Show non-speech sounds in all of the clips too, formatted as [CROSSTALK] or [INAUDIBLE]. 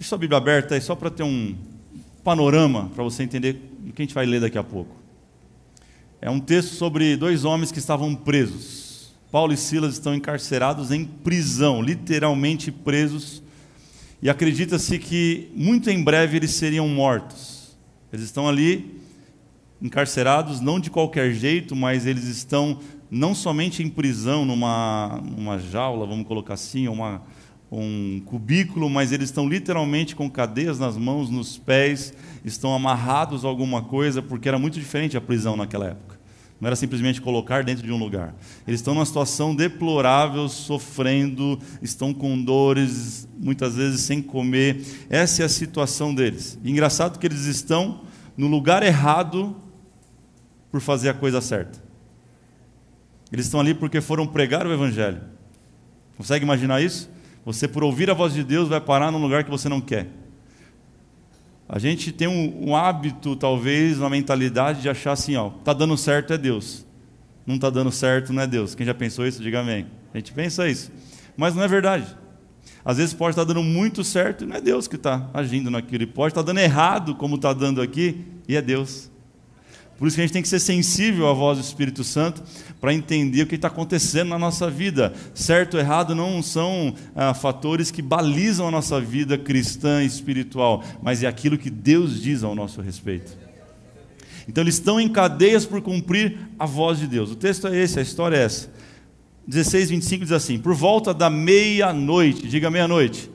Deixa sua Bíblia aberta aí, só para ter um panorama, para você entender o que a gente vai ler daqui a pouco. É um texto sobre dois homens que estavam presos. Paulo e Silas estão encarcerados em prisão, literalmente presos, e acredita-se que muito em breve eles seriam mortos. Eles estão ali encarcerados, não de qualquer jeito, mas eles estão não somente em prisão, numa, numa jaula, vamos colocar assim, uma um cubículo, mas eles estão literalmente com cadeias nas mãos, nos pés, estão amarrados a alguma coisa, porque era muito diferente a prisão naquela época. Não era simplesmente colocar dentro de um lugar. Eles estão numa situação deplorável, sofrendo, estão com dores, muitas vezes sem comer. Essa é a situação deles. E engraçado que eles estão no lugar errado por fazer a coisa certa. Eles estão ali porque foram pregar o Evangelho. Consegue imaginar isso? Você, por ouvir a voz de Deus, vai parar num lugar que você não quer. A gente tem um, um hábito, talvez, uma mentalidade de achar assim: ó, tá dando certo é Deus, não está dando certo não é Deus. Quem já pensou isso, diga amém. A gente pensa isso, mas não é verdade. Às vezes pode estar dando muito certo e não é Deus que está agindo naquilo, e pode estar dando errado, como está dando aqui, e é Deus. Por isso que a gente tem que ser sensível à voz do Espírito Santo para entender o que está acontecendo na nossa vida. Certo ou errado não são ah, fatores que balizam a nossa vida cristã e espiritual, mas é aquilo que Deus diz ao nosso respeito. Então eles estão em cadeias por cumprir a voz de Deus. O texto é esse, a história é essa. 16, 25 diz assim: Por volta da meia-noite, diga meia-noite.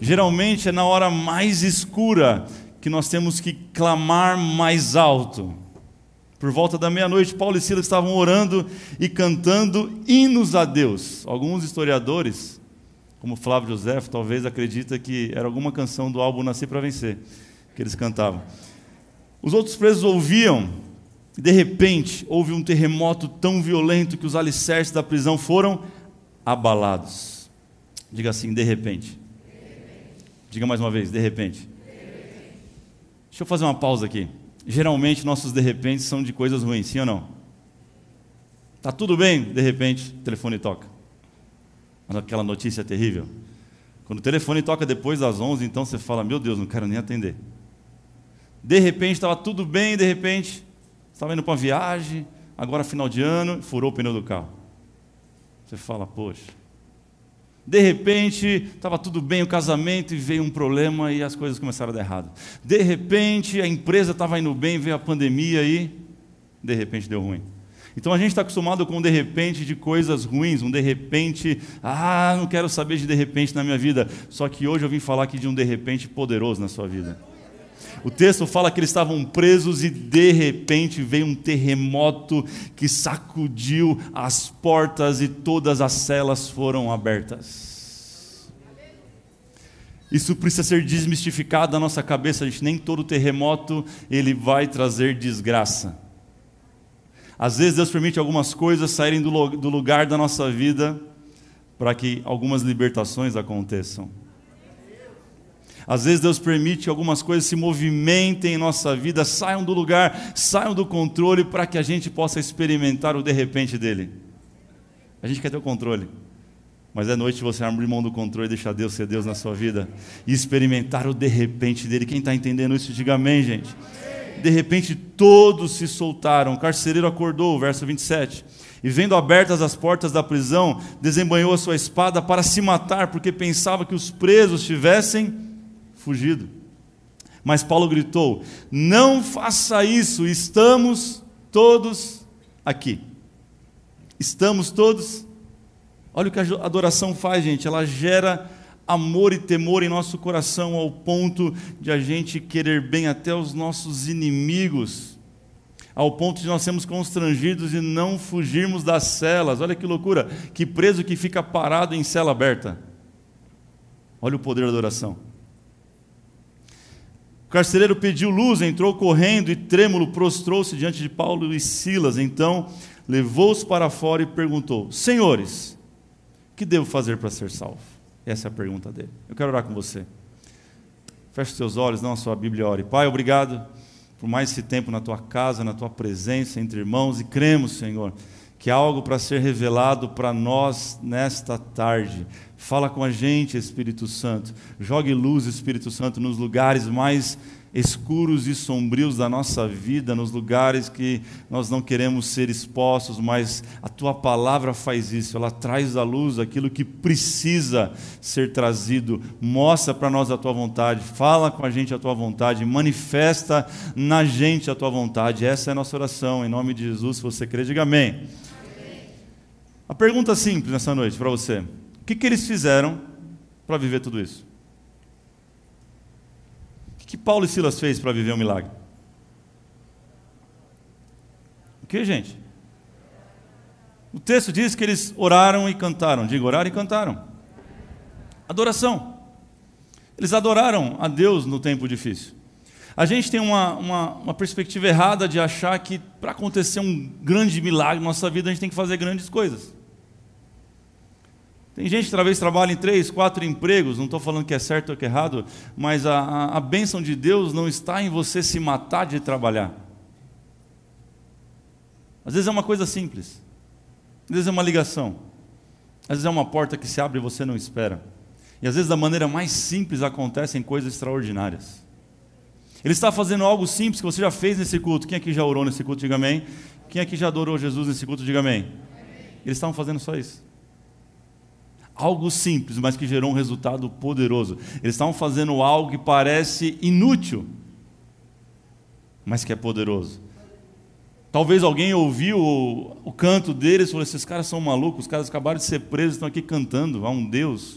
Geralmente é na hora mais escura que nós temos que clamar mais alto. Por volta da meia-noite, Paulo e Silas estavam orando e cantando hinos a Deus. Alguns historiadores, como Flávio José, talvez acredita que era alguma canção do álbum Nascer para Vencer que eles cantavam. Os outros presos ouviam e de repente houve um terremoto tão violento que os alicerces da prisão foram abalados. Diga assim, de repente. Diga mais uma vez, de repente. Deixa eu fazer uma pausa aqui. Geralmente nossos de repente são de coisas ruins, sim ou não? Tá tudo bem, de repente o telefone toca. Aquela notícia é terrível. Quando o telefone toca depois das 11, então você fala: Meu Deus, não quero nem atender. De repente estava tudo bem, de repente estava indo para uma viagem, agora final de ano, furou o pneu do carro. Você fala: Poxa, de repente, estava tudo bem o casamento e veio um problema e as coisas começaram a dar errado. De repente, a empresa estava indo bem, veio a pandemia e de repente deu ruim. Então a gente está acostumado com um de repente de coisas ruins, um de repente, ah, não quero saber de de repente na minha vida. Só que hoje eu vim falar aqui de um de repente poderoso na sua vida. O texto fala que eles estavam presos e de repente veio um terremoto que sacudiu as portas e todas as celas foram abertas. Isso precisa ser desmistificado na nossa cabeça, gente. Nem todo terremoto ele vai trazer desgraça. Às vezes Deus permite algumas coisas saírem do lugar da nossa vida para que algumas libertações aconteçam. Às vezes Deus permite que algumas coisas se movimentem em nossa vida, saiam do lugar, saiam do controle para que a gente possa experimentar o de repente dele. A gente quer ter o controle. Mas é noite você abrir mão do controle e deixar Deus ser Deus na sua vida e experimentar o de repente dele. Quem está entendendo isso, diga amém, gente. De repente todos se soltaram. O carcereiro acordou, verso 27. E vendo abertas as portas da prisão, desembanhou a sua espada para se matar, porque pensava que os presos tivessem fugido. Mas Paulo gritou: Não faça isso, estamos todos aqui. Estamos todos. Olha o que a adoração faz, gente. Ela gera amor e temor em nosso coração ao ponto de a gente querer bem até os nossos inimigos, ao ponto de nós sermos constrangidos e não fugirmos das celas. Olha que loucura! Que preso que fica parado em cela aberta. Olha o poder da adoração. Carcereiro pediu luz, entrou correndo e trêmulo prostrou-se diante de Paulo e Silas. Então levou-os para fora e perguntou: Senhores, que devo fazer para ser salvo? Essa é a pergunta dele. Eu quero orar com você. Feche os seus olhos, não a sua Bíblia, ore. Pai, obrigado por mais esse tempo na tua casa, na tua presença entre irmãos e cremos, Senhor, que há algo para ser revelado para nós nesta tarde Fala com a gente, Espírito Santo. Jogue luz, Espírito Santo, nos lugares mais escuros e sombrios da nossa vida, nos lugares que nós não queremos ser expostos, mas a tua palavra faz isso, ela traz à luz aquilo que precisa ser trazido. Mostra para nós a tua vontade, fala com a gente a tua vontade, manifesta na gente a tua vontade. Essa é a nossa oração, em nome de Jesus. Se você crê, diga amém. A pergunta simples nessa noite para você: o que, que eles fizeram para viver tudo isso? O que Paulo e Silas fez para viver um milagre? O que, gente? O texto diz que eles oraram e cantaram. Diga, oraram e cantaram. Adoração. Eles adoraram a Deus no tempo difícil. A gente tem uma, uma, uma perspectiva errada de achar que para acontecer um grande milagre na nossa vida a gente tem que fazer grandes coisas. Tem gente que talvez trabalha em três, quatro empregos, não estou falando que é certo ou que é errado, mas a, a, a bênção de Deus não está em você se matar de trabalhar. Às vezes é uma coisa simples, às vezes é uma ligação, às vezes é uma porta que se abre e você não espera. E às vezes da maneira mais simples acontecem coisas extraordinárias. Ele está fazendo algo simples que você já fez nesse culto. Quem aqui já orou nesse culto, diga amém. Quem aqui já adorou Jesus nesse culto, diga amém. Eles estavam fazendo só isso. Algo simples, mas que gerou um resultado poderoso. Eles estavam fazendo algo que parece inútil, mas que é poderoso. Talvez alguém ouviu o, o canto deles e falou: esses caras são malucos, os caras acabaram de ser presos, estão aqui cantando a um Deus.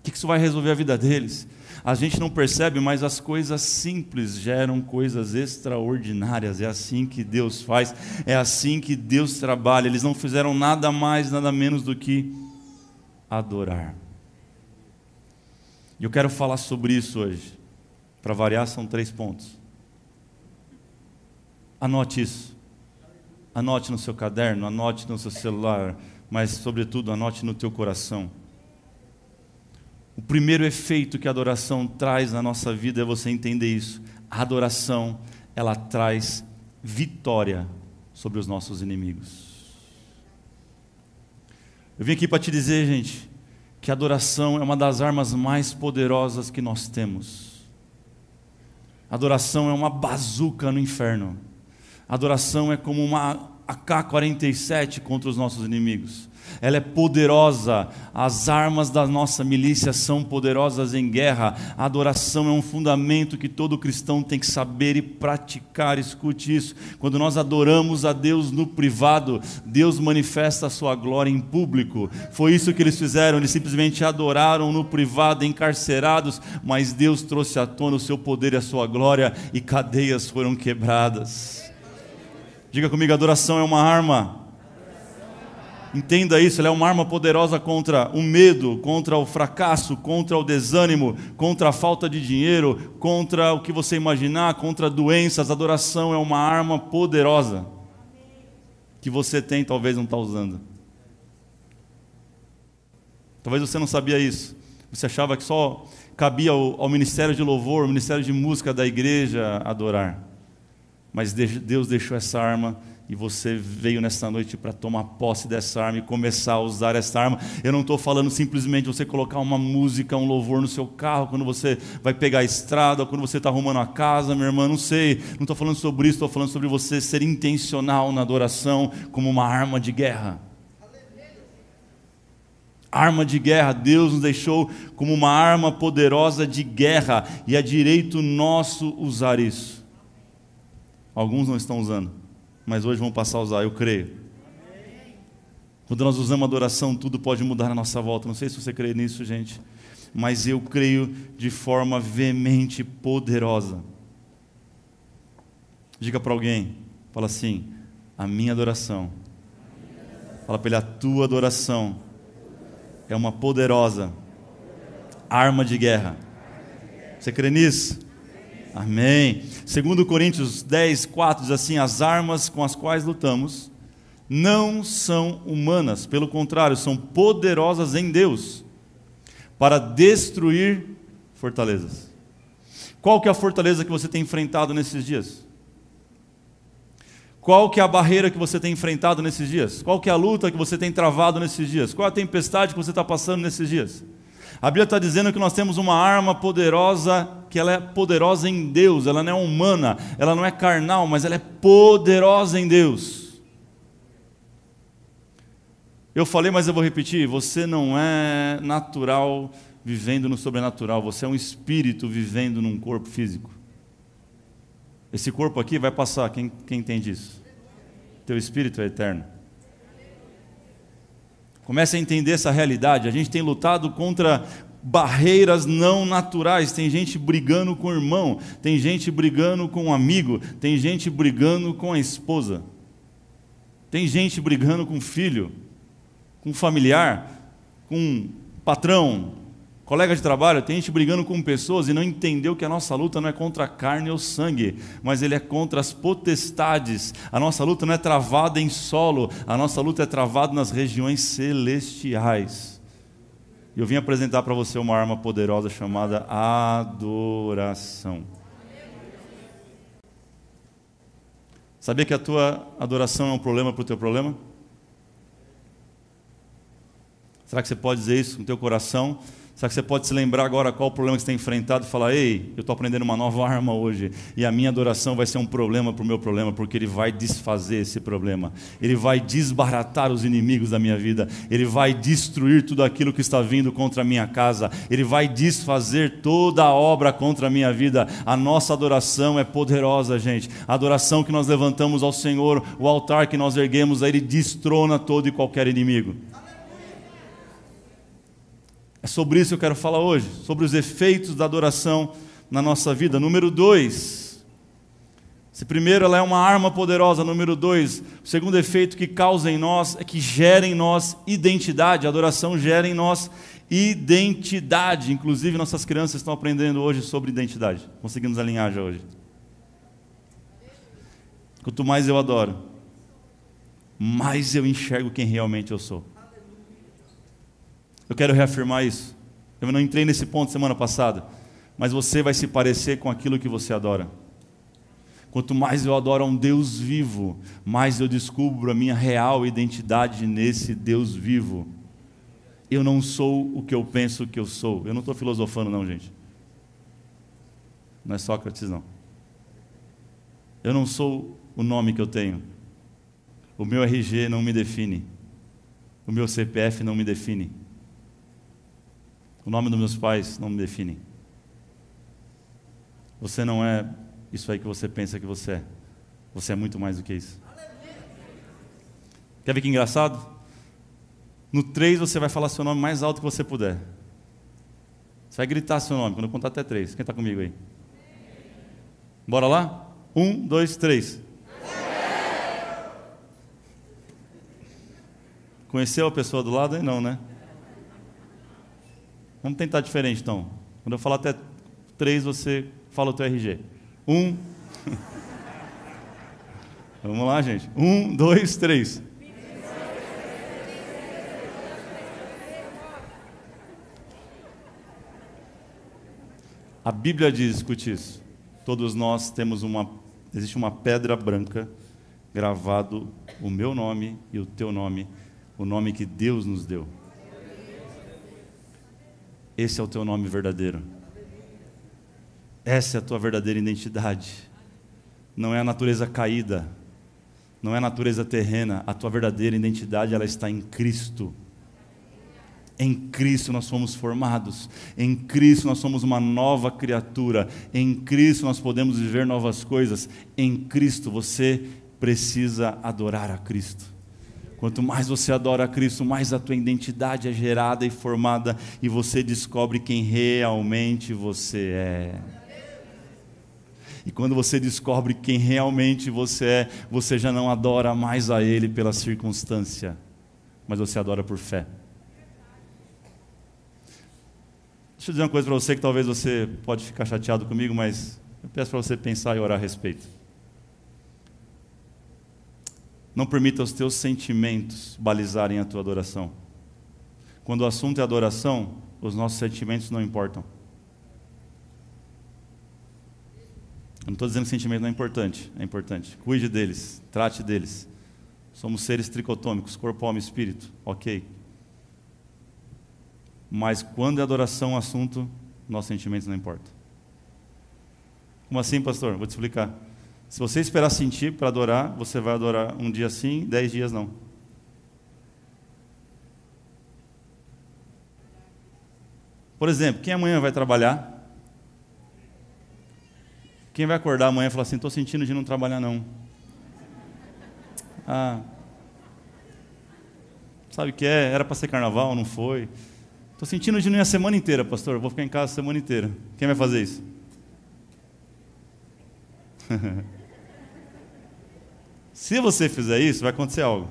O que isso vai resolver a vida deles? A gente não percebe, mas as coisas simples geram coisas extraordinárias. É assim que Deus faz, é assim que Deus trabalha. Eles não fizeram nada mais, nada menos do que adorar. E eu quero falar sobre isso hoje. Para variar, são três pontos. Anote isso. Anote no seu caderno, anote no seu celular, mas, sobretudo, anote no teu coração. O primeiro efeito que a adoração traz na nossa vida é você entender isso. A adoração, ela traz vitória sobre os nossos inimigos. Eu vim aqui para te dizer, gente, que a adoração é uma das armas mais poderosas que nós temos. Adoração é uma bazuca no inferno. Adoração é como uma AK-47 contra os nossos inimigos ela é poderosa, as armas da nossa milícia são poderosas em guerra, a adoração é um fundamento que todo cristão tem que saber e praticar. Escute isso: quando nós adoramos a Deus no privado, Deus manifesta a sua glória em público. Foi isso que eles fizeram, eles simplesmente adoraram no privado, encarcerados, mas Deus trouxe à tona o seu poder e a sua glória e cadeias foram quebradas. Diga comigo: adoração é uma arma Entenda isso, ela é uma arma poderosa contra o medo, contra o fracasso, contra o desânimo, contra a falta de dinheiro, contra o que você imaginar, contra doenças. Adoração é uma arma poderosa que você tem, talvez não está usando. Talvez você não sabia isso. Você achava que só cabia ao, ao ministério de louvor, ao ministério de música da igreja adorar. Mas Deus deixou essa arma e você veio nessa noite para tomar posse dessa arma e começar a usar essa arma. Eu não estou falando simplesmente você colocar uma música, um louvor no seu carro quando você vai pegar a estrada, quando você está arrumando a casa, minha irmã, não sei. Não estou falando sobre isso, estou falando sobre você ser intencional na adoração como uma arma de guerra. Arma de guerra, Deus nos deixou como uma arma poderosa de guerra e é direito nosso usar isso. Alguns não estão usando mas hoje vamos passar a usar, eu creio. Quando nós usamos adoração, tudo pode mudar na nossa volta. Não sei se você crê nisso, gente, mas eu creio de forma veemente, poderosa. Diga para alguém, fala assim: a minha adoração. Fala para ele: a tua adoração é uma poderosa arma de guerra. Você crê nisso? Amém. Segundo Coríntios 10, 4 diz assim: as armas com as quais lutamos não são humanas, pelo contrário, são poderosas em Deus para destruir fortalezas. Qual que é a fortaleza que você tem enfrentado nesses dias? Qual que é a barreira que você tem enfrentado nesses dias? Qual que é a luta que você tem travado nesses dias? Qual a tempestade que você está passando nesses dias? A Bíblia está dizendo que nós temos uma arma poderosa, que ela é poderosa em Deus, ela não é humana, ela não é carnal, mas ela é poderosa em Deus. Eu falei, mas eu vou repetir: você não é natural vivendo no sobrenatural, você é um espírito vivendo num corpo físico. Esse corpo aqui vai passar, quem, quem entende isso? Teu espírito é eterno. Comece a entender essa realidade. A gente tem lutado contra barreiras não naturais. Tem gente brigando com o irmão, tem gente brigando com um amigo, tem gente brigando com a esposa, tem gente brigando com o filho, com o familiar, com o patrão, colega de trabalho, tem gente brigando com pessoas e não entendeu que a nossa luta não é contra a carne ou sangue, mas ele é contra as potestades. A nossa luta não é travada em solo, a nossa luta é travada nas regiões celestiais. Eu vim apresentar para você uma arma poderosa chamada adoração. Sabia que a tua adoração é um problema para o teu problema? Será que você pode dizer isso no teu coração? Será que você pode se lembrar agora qual o problema que você tem enfrentado e falar: Ei, eu estou aprendendo uma nova [LAUGHS] arma hoje, e a minha adoração vai ser um problema para o meu problema, porque ele vai desfazer esse problema, ele vai desbaratar os inimigos da minha vida, ele vai destruir tudo aquilo que está vindo contra a minha casa, ele vai desfazer toda a obra contra a minha vida. A nossa adoração é poderosa, gente. A adoração que nós levantamos ao Senhor, o altar que nós erguemos, ele destrona todo e qualquer inimigo. É sobre isso que eu quero falar hoje, sobre os efeitos da adoração na nossa vida. Número dois. Se primeiro ela é uma arma poderosa, número dois, o segundo efeito que causa em nós é que gera em nós identidade. A adoração gera em nós identidade. Inclusive, nossas crianças estão aprendendo hoje sobre identidade. Conseguimos alinhar já hoje. Quanto mais eu adoro, mais eu enxergo quem realmente eu sou. Eu quero reafirmar isso. Eu não entrei nesse ponto semana passada, mas você vai se parecer com aquilo que você adora. Quanto mais eu adoro a um Deus vivo, mais eu descubro a minha real identidade nesse Deus vivo. Eu não sou o que eu penso que eu sou. Eu não estou filosofando, não, gente. Não é Sócrates, não. Eu não sou o nome que eu tenho. O meu RG não me define. O meu CPF não me define. O nome dos meus pais não me define. Você não é isso aí que você pensa que você é. Você é muito mais do que isso. Quer ver que engraçado? No 3 você vai falar seu nome mais alto que você puder. Você vai gritar seu nome quando eu contar até 3. Quem está comigo aí? Bora lá? Um, dois, três. Conheceu a pessoa do lado aí? Não, né? Vamos tentar diferente então. Quando eu falar até três, você fala o teu RG. Um. [LAUGHS] Vamos lá, gente. Um, dois, três. A Bíblia diz, escute isso. Todos nós temos uma. Existe uma pedra branca gravado o meu nome e o teu nome, o nome que Deus nos deu. Esse é o teu nome verdadeiro. Essa é a tua verdadeira identidade. Não é a natureza caída, não é a natureza terrena. A tua verdadeira identidade ela está em Cristo. Em Cristo nós somos formados, em Cristo nós somos uma nova criatura, em Cristo nós podemos viver novas coisas, em Cristo você precisa adorar a Cristo. Quanto mais você adora Cristo, mais a tua identidade é gerada e formada e você descobre quem realmente você é. E quando você descobre quem realmente você é, você já não adora mais a Ele pela circunstância, mas você adora por fé. Deixa eu dizer uma coisa para você que talvez você pode ficar chateado comigo, mas eu peço para você pensar e orar a respeito. Não permita os teus sentimentos balizarem a tua adoração. Quando o assunto é adoração, os nossos sentimentos não importam. não estou dizendo que sentimento não é importante, é importante. Cuide deles, trate deles. Somos seres tricotômicos, corpo, alma e espírito, ok. Mas quando é adoração o assunto, nossos sentimentos não importam. Como assim, pastor? Vou te explicar. Se você esperar sentir para adorar, você vai adorar um dia sim, dez dias não. Por exemplo, quem amanhã vai trabalhar? Quem vai acordar amanhã e falar assim: estou sentindo de não trabalhar não. Ah, sabe o que é? Era para ser carnaval, não foi. Estou sentindo de não ir a semana inteira, pastor. Vou ficar em casa a semana inteira. Quem vai fazer isso? [LAUGHS] Se você fizer isso, vai acontecer algo.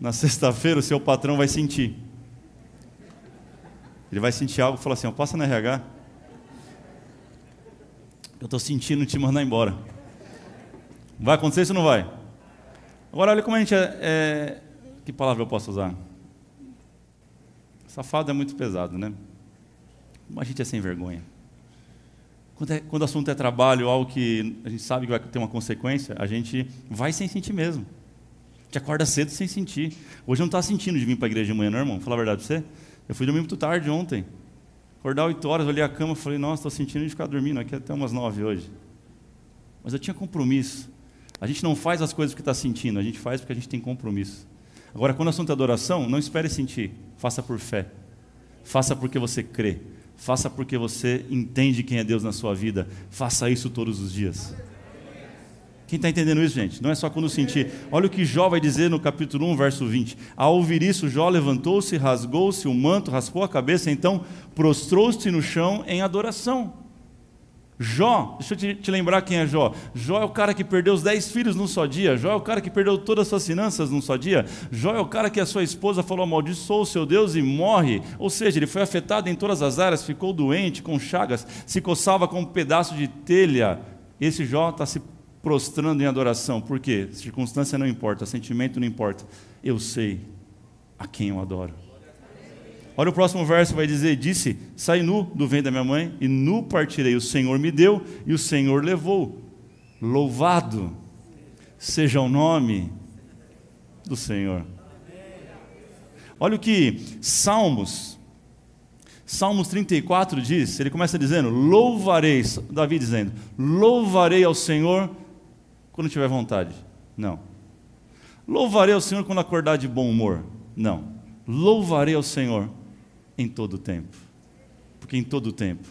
Na sexta-feira, o seu patrão vai sentir. Ele vai sentir algo e falar assim: passa na RH. Eu estou sentindo te mandar embora. Vai acontecer isso ou não vai? Agora, olha como a gente é, é. Que palavra eu posso usar? Safado é muito pesado, né? Como a gente é sem vergonha. Quando, é, quando o assunto é trabalho, algo que a gente sabe que vai ter uma consequência, a gente vai sem sentir mesmo. A gente acorda cedo sem sentir. Hoje eu não estava sentindo de vir para a igreja de manhã, não, irmão? Vou falar a verdade para você. Eu fui dormir muito tarde ontem. Acordar 8 horas, olhei a cama e falei, nossa, estou sentindo de ficar dormindo aqui até umas 9 hoje. Mas eu tinha compromisso. A gente não faz as coisas porque está sentindo, a gente faz porque a gente tem compromisso. Agora, quando o assunto é adoração, não espere sentir, faça por fé. Faça porque você crê. Faça porque você entende quem é Deus na sua vida. Faça isso todos os dias. Quem está entendendo isso, gente? Não é só quando sentir. Olha o que Jó vai dizer no capítulo 1, verso 20. Ao ouvir isso, Jó levantou-se, rasgou-se o manto, raspou a cabeça, então prostrou-se no chão em adoração. Jó, deixa eu te, te, lembrar quem é Jó. Jó é o cara que perdeu os dez filhos num só dia. Jó é o cara que perdeu todas as suas finanças num só dia. Jó é o cara que a sua esposa falou: amaldiçoou o seu Deus e morre. Ou seja, ele foi afetado em todas as áreas, ficou doente, com chagas, se coçava com um pedaço de telha. Esse Jó está se prostrando em adoração. Por quê? Circunstância não importa, sentimento não importa. Eu sei a quem eu adoro. Olha o próximo verso, vai dizer: Disse: Saí nu do ventre da minha mãe, e nu partirei. O Senhor me deu, e o Senhor levou. Louvado seja o nome do Senhor. Olha o que Salmos, Salmos 34 diz, ele começa dizendo: Louvarei, Davi dizendo: Louvarei ao Senhor quando tiver vontade. Não. Louvarei ao Senhor quando acordar de bom humor. Não. Louvarei ao Senhor em todo tempo. Porque em todo tempo,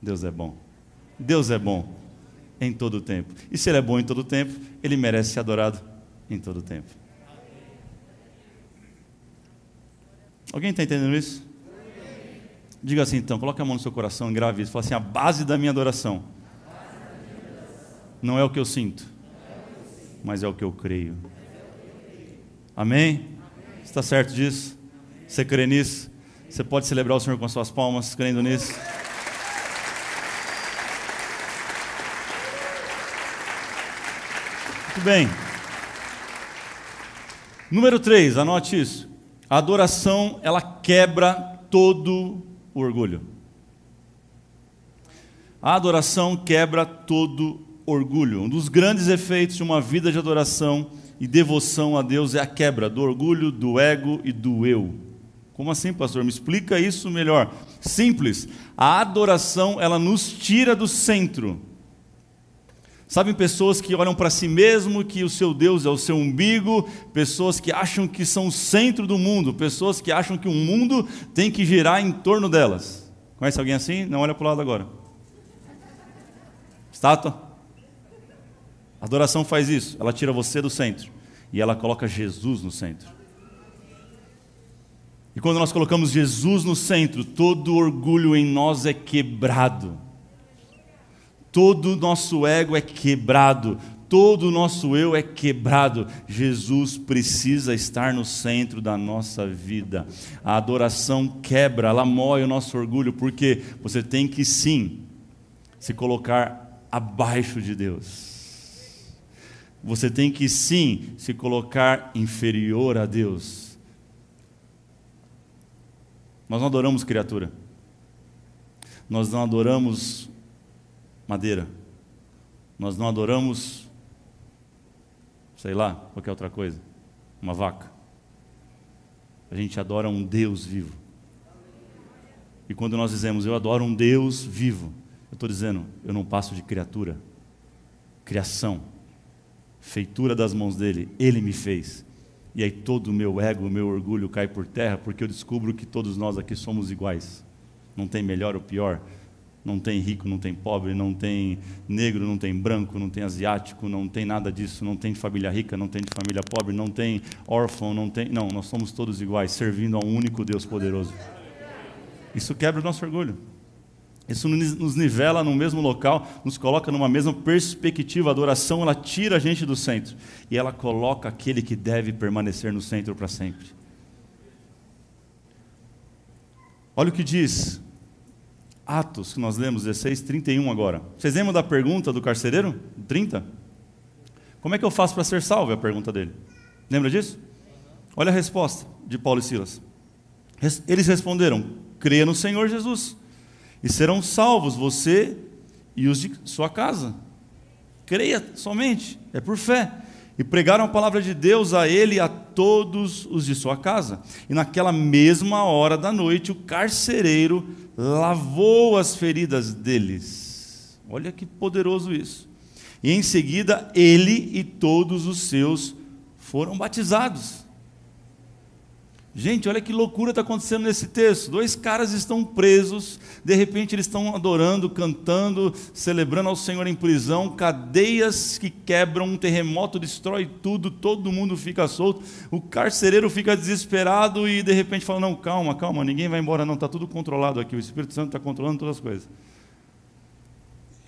Deus é bom. Deus é bom em todo tempo. E se Ele é bom em todo tempo, Ele merece ser adorado em todo tempo. Alguém está entendendo isso? Diga assim então, coloque a mão no seu coração, grave isso. Fala assim: a base da minha adoração não é o que eu sinto, mas é o que eu creio. Amém? Está certo disso? Você crê nisso? Você pode celebrar o Senhor com as suas palmas, crendo nisso? Muito bem. Número 3, anote isso. A adoração, ela quebra todo o orgulho. A adoração quebra todo orgulho. Um dos grandes efeitos de uma vida de adoração e devoção a Deus é a quebra do orgulho, do ego e do eu. Como assim, pastor? Me explica isso melhor. Simples. A adoração, ela nos tira do centro. Sabem pessoas que olham para si mesmo, que o seu Deus é o seu umbigo, pessoas que acham que são o centro do mundo, pessoas que acham que o mundo tem que girar em torno delas. Conhece alguém assim? Não olha para o lado agora. Estátua? Adoração faz isso, ela tira você do centro e ela coloca Jesus no centro. E quando nós colocamos Jesus no centro, todo orgulho em nós é quebrado. Todo o nosso ego é quebrado, todo o nosso eu é quebrado. Jesus precisa estar no centro da nossa vida. A adoração quebra, ela moe o nosso orgulho, porque você tem que sim se colocar abaixo de Deus. Você tem que sim se colocar inferior a Deus. Nós não adoramos criatura. Nós não adoramos madeira. Nós não adoramos, sei lá, qualquer outra coisa, uma vaca. A gente adora um Deus vivo. E quando nós dizemos eu adoro um Deus vivo, eu estou dizendo eu não passo de criatura, criação, feitura das mãos dele, ele me fez. E aí todo o meu ego, o meu orgulho cai por terra, porque eu descubro que todos nós aqui somos iguais. Não tem melhor ou pior, não tem rico, não tem pobre, não tem negro, não tem branco, não tem asiático, não tem nada disso, não tem de família rica, não tem de família pobre, não tem órfão, não tem. Não, nós somos todos iguais, servindo a um único Deus poderoso. Isso quebra o nosso orgulho. Isso nos nivela no mesmo local, nos coloca numa mesma perspectiva. A adoração ela tira a gente do centro e ela coloca aquele que deve permanecer no centro para sempre. Olha o que diz Atos, que nós lemos 16, 31 agora. Vocês lembram da pergunta do carcereiro? 30? Como é que eu faço para ser salvo? É a pergunta dele. Lembra disso? Olha a resposta de Paulo e Silas. Eles responderam: creia no Senhor Jesus, e serão salvos você e os de sua casa. Creia somente, é por fé. E pregaram a palavra de Deus a ele e a todos os de sua casa. E naquela mesma hora da noite, o carcereiro lavou as feridas deles. Olha que poderoso isso. E em seguida, ele e todos os seus foram batizados. Gente, olha que loucura está acontecendo nesse texto. Dois caras estão presos, de repente eles estão adorando, cantando, celebrando ao Senhor em prisão, cadeias que quebram, um terremoto destrói tudo, todo mundo fica solto, o carcereiro fica desesperado e de repente fala: Não, calma, calma, ninguém vai embora, não, está tudo controlado aqui, o Espírito Santo está controlando todas as coisas.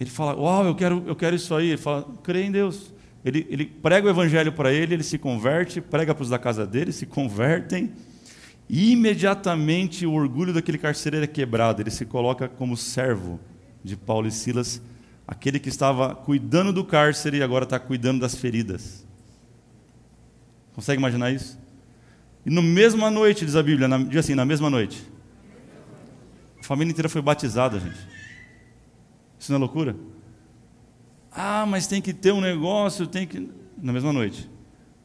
Ele fala: Uau, eu quero, eu quero isso aí. Ele fala: Crê em Deus. Ele, ele prega o evangelho para ele, ele se converte, prega para os da casa dele, se convertem imediatamente o orgulho daquele carcereiro é quebrado, ele se coloca como servo de Paulo e Silas, aquele que estava cuidando do cárcere e agora está cuidando das feridas. Consegue imaginar isso? E no mesma noite, diz a Bíblia, na, diz assim, na mesma noite, a família inteira foi batizada, gente. Isso não é loucura? Ah, mas tem que ter um negócio, tem que. Na mesma noite.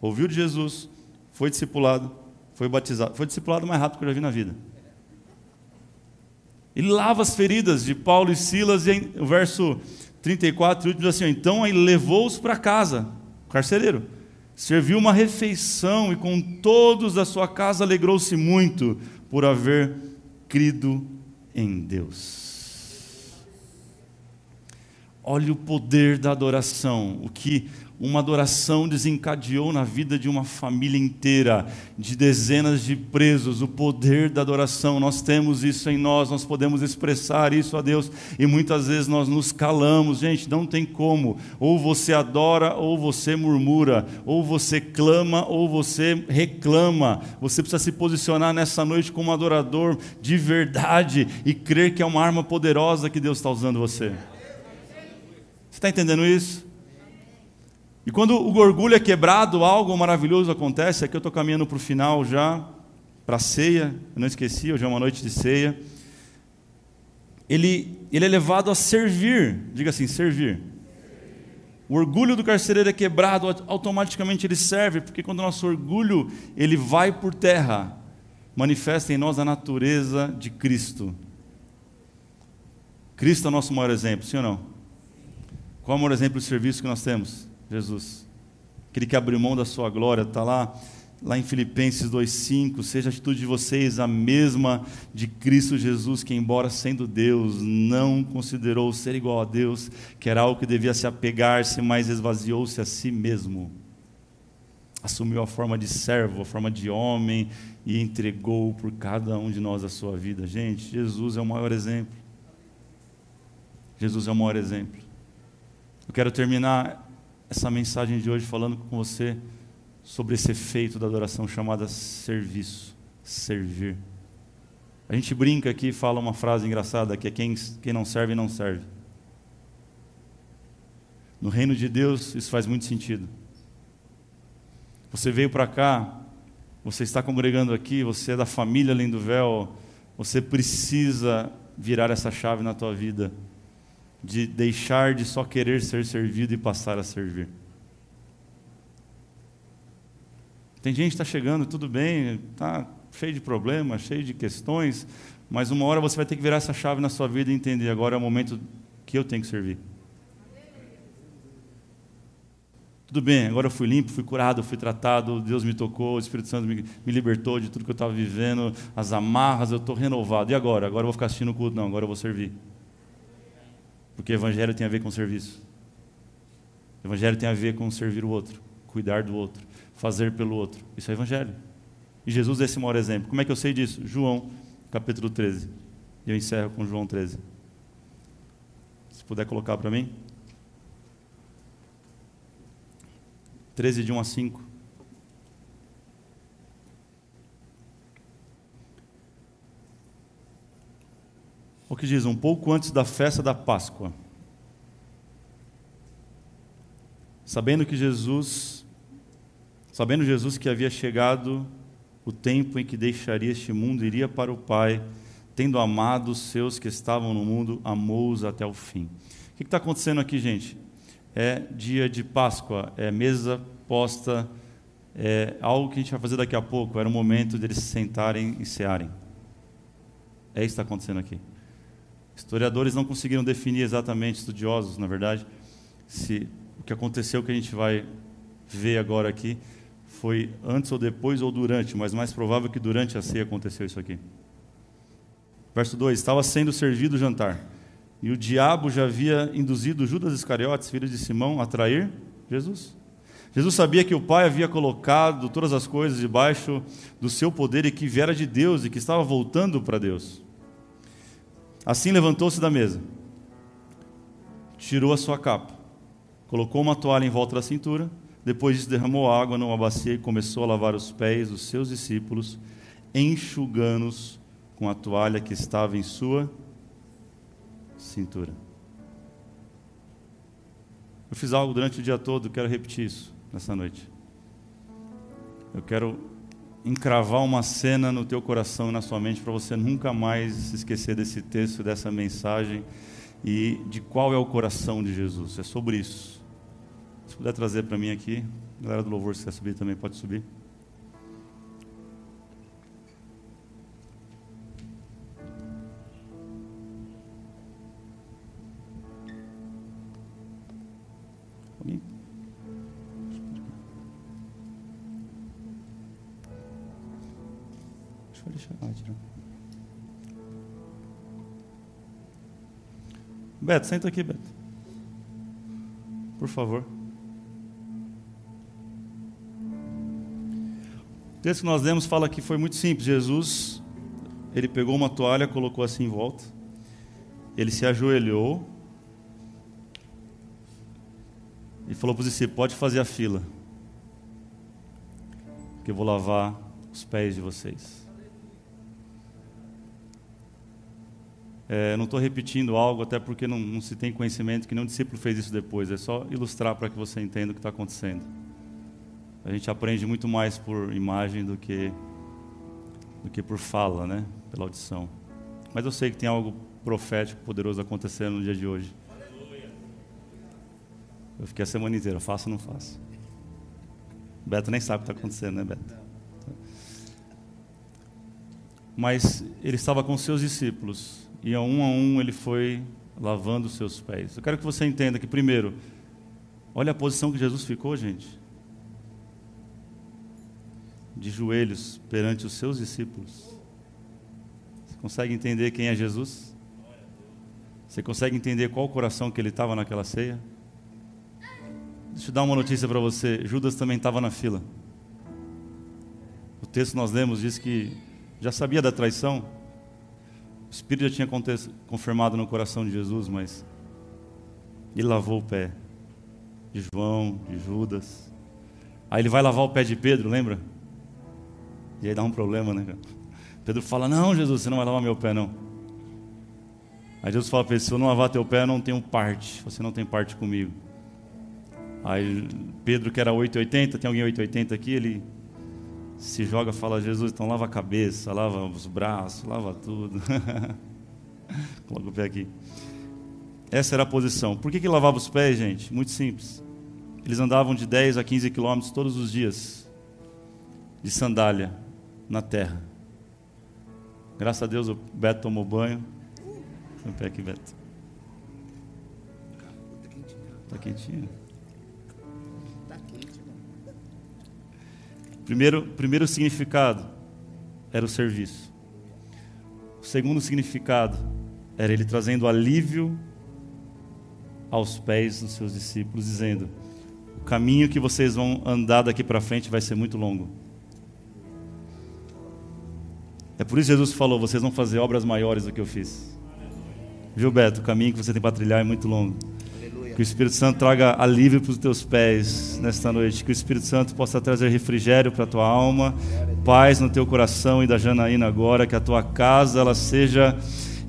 Ouviu de Jesus, foi discipulado, foi batizado, foi discipulado mais rápido que eu já vi na vida. Ele lava as feridas de Paulo e Silas, e o verso 34 diz assim: Então ele levou-os para casa, o carcereiro, serviu uma refeição e com todos da sua casa alegrou-se muito por haver crido em Deus. Olha o poder da adoração, o que uma adoração desencadeou na vida de uma família inteira, de dezenas de presos, o poder da adoração. Nós temos isso em nós, nós podemos expressar isso a Deus e muitas vezes nós nos calamos. Gente, não tem como. Ou você adora ou você murmura, ou você clama ou você reclama. Você precisa se posicionar nessa noite como adorador de verdade e crer que é uma arma poderosa que Deus está usando você. Você está entendendo isso? E quando o orgulho é quebrado, algo maravilhoso acontece. Aqui eu estou caminhando para o final já, para a ceia. Eu não esqueci, hoje é uma noite de ceia. Ele, ele é levado a servir, diga assim: servir. O orgulho do carcereiro é quebrado, automaticamente ele serve, porque quando o nosso orgulho ele vai por terra, manifesta em nós a natureza de Cristo. Cristo é o nosso maior exemplo, sim ou não? Qual é o maior exemplo de serviço que nós temos? Jesus. Aquele que abriu mão da sua glória, está lá, lá em Filipenses 2,5. Seja a atitude de vocês a mesma de Cristo Jesus, que, embora sendo Deus, não considerou ser igual a Deus, que era algo que devia se apegar-se, mas esvaziou-se a si mesmo. Assumiu a forma de servo, a forma de homem e entregou por cada um de nós a sua vida. Gente, Jesus é o maior exemplo. Jesus é o maior exemplo. Eu quero terminar essa mensagem de hoje falando com você sobre esse efeito da adoração chamada serviço, servir. A gente brinca aqui e fala uma frase engraçada que é quem, quem não serve, não serve. No reino de Deus, isso faz muito sentido. Você veio para cá, você está congregando aqui, você é da família além do véu, você precisa virar essa chave na tua vida de deixar de só querer ser servido e passar a servir. Tem gente que está chegando, tudo bem, está cheio de problemas, cheio de questões, mas uma hora você vai ter que virar essa chave na sua vida e entender: agora é o momento que eu tenho que servir. Tudo bem, agora eu fui limpo, fui curado, fui tratado, Deus me tocou, o Espírito Santo me, me libertou de tudo que eu estava vivendo, as amarras, eu estou renovado. E agora? Agora eu vou ficar assistindo o culto? Não, agora eu vou servir. Porque Evangelho tem a ver com serviço. Evangelho tem a ver com servir o outro, cuidar do outro, fazer pelo outro. Isso é Evangelho. E Jesus é esse maior exemplo. Como é que eu sei disso? João, capítulo 13. E eu encerro com João 13. Se puder colocar para mim. 13, de 1 a 5. O que diz? Um pouco antes da festa da Páscoa. Sabendo que Jesus, sabendo Jesus que havia chegado o tempo em que deixaria este mundo, iria para o Pai, tendo amado os seus que estavam no mundo, amou-os até o fim. O que está acontecendo aqui, gente? é dia de Páscoa, é mesa posta, é algo que a gente vai fazer daqui a pouco. Era o momento deles se sentarem e cearem. É isso que está acontecendo aqui. Historiadores não conseguiram definir exatamente, estudiosos, na verdade, se o que aconteceu que a gente vai ver agora aqui foi antes ou depois ou durante, mas mais provável que durante a ceia aconteceu isso aqui. Verso 2: Estava sendo servido o jantar. E o diabo já havia induzido Judas Iscariotes, filho de Simão, a trair Jesus. Jesus sabia que o Pai havia colocado todas as coisas debaixo do seu poder e que viera de Deus e que estava voltando para Deus. Assim levantou-se da mesa, tirou a sua capa, colocou uma toalha em volta da cintura, depois disso derramou água numa bacia e começou a lavar os pés dos seus discípulos, enxugando-os com a toalha que estava em sua cintura. Eu fiz algo durante o dia todo, quero repetir isso nessa noite. Eu quero encravar uma cena no teu coração e na sua mente para você nunca mais se esquecer desse texto, dessa mensagem e de qual é o coração de Jesus. É sobre isso. Se puder trazer para mim aqui, galera do louvor, se quer subir também, pode subir. Beto, senta aqui, Beto. Por favor. O texto que nós lemos fala que foi muito simples. Jesus, ele pegou uma toalha, colocou assim em volta. Ele se ajoelhou e falou para os discípulos: Pode fazer a fila, que eu vou lavar os pés de vocês. É, não estou repetindo algo, até porque não, não, se tem conhecimento que nenhum discípulo fez isso depois. É só ilustrar para que você entenda o que está acontecendo. A gente aprende muito mais por imagem do que, do que por fala, né? pela audição. Mas eu sei que tem algo profético, poderoso acontecendo no dia de hoje. Eu fiquei a semana inteira, faço ou não faço? Beto nem sabe o que está acontecendo, né, Beto? Mas ele estava com seus discípulos e a um a um ele foi lavando os seus pés. Eu quero que você entenda que, primeiro, olha a posição que Jesus ficou, gente. De joelhos perante os seus discípulos. Você consegue entender quem é Jesus? Você consegue entender qual o coração que ele estava naquela ceia? Deixa eu dar uma notícia para você: Judas também estava na fila. O texto nós lemos diz que já sabia da traição, o Espírito já tinha confirmado no coração de Jesus, mas ele lavou o pé de João, de Judas. Aí ele vai lavar o pé de Pedro, lembra? E aí dá um problema, né? Pedro fala: Não, Jesus, você não vai lavar meu pé, não. Aí Jesus fala para ele: Se eu não lavar teu pé, eu não tenho parte. Você não tem parte comigo. Aí Pedro, que era 880, tem alguém 880 aqui? Ele se joga, fala, Jesus, então lava a cabeça, lava os braços, lava tudo. [LAUGHS] Coloca o pé aqui. Essa era a posição. Por que, que lavava os pés, gente? Muito simples. Eles andavam de 10 a 15 quilômetros todos os dias, de sandália, na terra. Graças a Deus o Beto tomou banho. Põe o pé aqui, Beto. Está quentinho. Primeiro, primeiro significado era o serviço. O segundo significado era ele trazendo alívio aos pés dos seus discípulos, dizendo: O caminho que vocês vão andar daqui para frente vai ser muito longo. É por isso que Jesus falou: Vocês vão fazer obras maiores do que eu fiz. Viu, Beto? O caminho que você tem para trilhar é muito longo. Que o Espírito Santo traga alívio para os teus pés nesta noite. Que o Espírito Santo possa trazer refrigério para a tua alma, paz no teu coração e da Janaína agora. Que a tua casa ela seja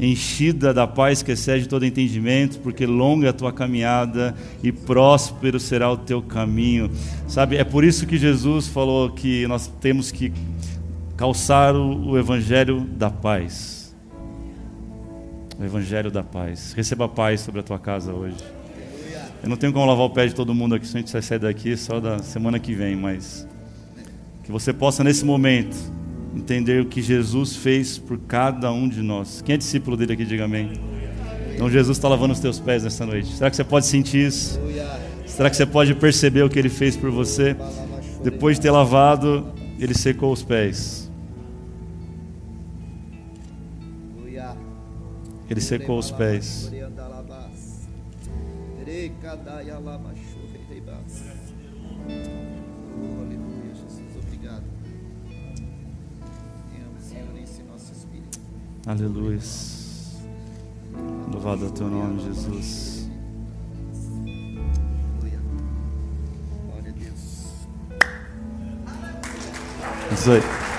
enchida da paz que excede todo entendimento, porque longa é a tua caminhada e próspero será o teu caminho. Sabe, é por isso que Jesus falou que nós temos que calçar o, o evangelho da paz. O evangelho da paz. Receba paz sobre a tua casa hoje. Eu não tenho como lavar o pé de todo mundo aqui, se a gente sair daqui só da semana que vem, mas que você possa nesse momento entender o que Jesus fez por cada um de nós. Quem é discípulo dele aqui, diga amém. Então Jesus está lavando os teus pés nessa noite. Será que você pode sentir isso? Será que você pode perceber o que ele fez por você? Depois de ter lavado, ele secou os pés. Ele secou os pés. Oh, aleluia, Jesus, obrigado. Te amo, Senhor, ensina nosso espírito. Aleluia. Louvado é teu nome, Jesus. Glória a Deus. Isso aí.